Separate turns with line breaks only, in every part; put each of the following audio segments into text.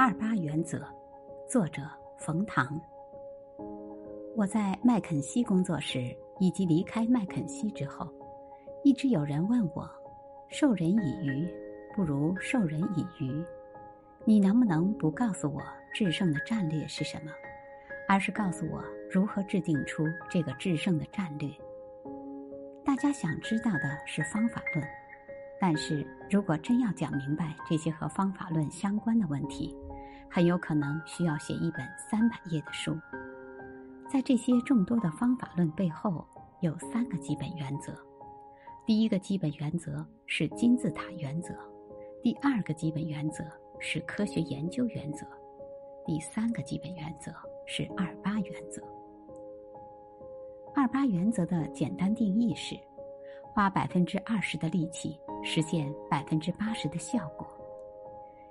二八原则，作者冯唐。我在麦肯锡工作时，以及离开麦肯锡之后，一直有人问我：“授人以鱼，不如授人以渔。”你能不能不告诉我制胜的战略是什么，而是告诉我如何制定出这个制胜的战略？大家想知道的是方法论，但是如果真要讲明白这些和方法论相关的问题，很有可能需要写一本三百页的书。在这些众多的方法论背后，有三个基本原则。第一个基本原则是金字塔原则，第二个基本原则是科学研究原则，第三个基本原则是二八原则。二八原则的简单定义是：花百分之二十的力气，实现百分之八十的效果。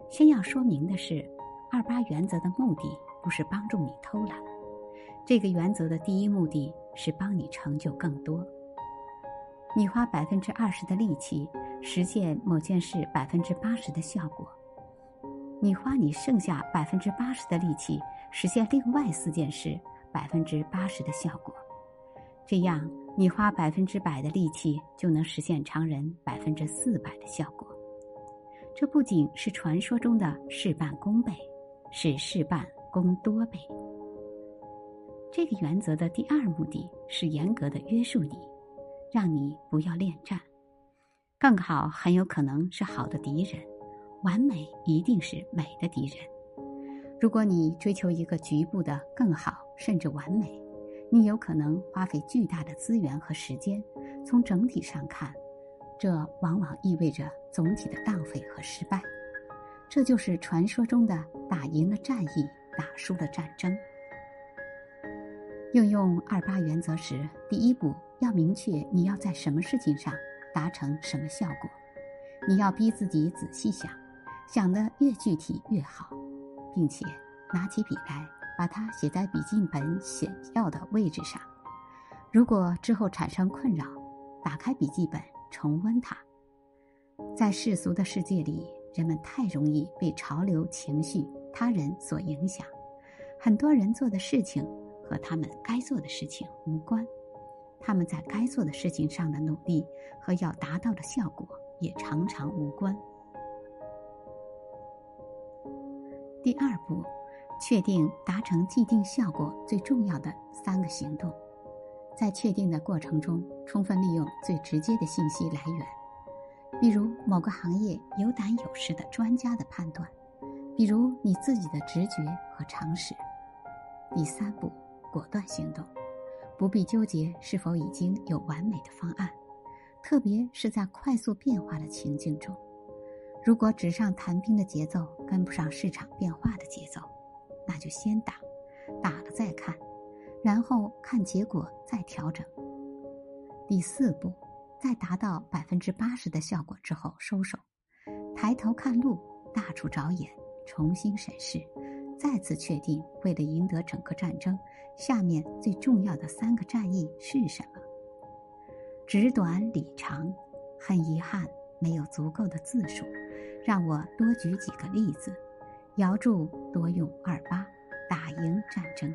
先要说明的是。二八原则的目的不是帮助你偷懒，这个原则的第一目的是帮你成就更多。你花百分之二十的力气实现某件事百分之八十的效果，你花你剩下百分之八十的力气实现另外四件事百分之八十的效果，这样你花百分之百的力气就能实现常人百分之四百的效果。这不仅是传说中的事半功倍。是事半功多倍。这个原则的第二目的是严格的约束你，让你不要恋战。更好，很有可能是好的敌人。完美一定是美的敌人。如果你追求一个局部的更好，甚至完美，你有可能花费巨大的资源和时间。从整体上看，这往往意味着总体的浪费和失败。这就是传说中的打赢了战役，打输了战争。应用二八原则时，第一步要明确你要在什么事情上达成什么效果。你要逼自己仔细想，想的越具体越好，并且拿起笔来把它写在笔记本显要的位置上。如果之后产生困扰，打开笔记本重温它。在世俗的世界里。人们太容易被潮流、情绪、他人所影响，很多人做的事情和他们该做的事情无关，他们在该做的事情上的努力和要达到的效果也常常无关。第二步，确定达成既定效果最重要的三个行动，在确定的过程中，充分利用最直接的信息来源。比如某个行业有胆有识的专家的判断，比如你自己的直觉和常识。第三步，果断行动，不必纠结是否已经有完美的方案，特别是在快速变化的情境中。如果纸上谈兵的节奏跟不上市场变化的节奏，那就先打，打了再看，然后看结果再调整。第四步。在达到百分之八十的效果之后收手，抬头看路，大处着眼，重新审视，再次确定为了赢得整个战争，下面最重要的三个战役是什么？纸短理长，很遗憾没有足够的字数，让我多举几个例子。姚柱多用二八，打赢战争。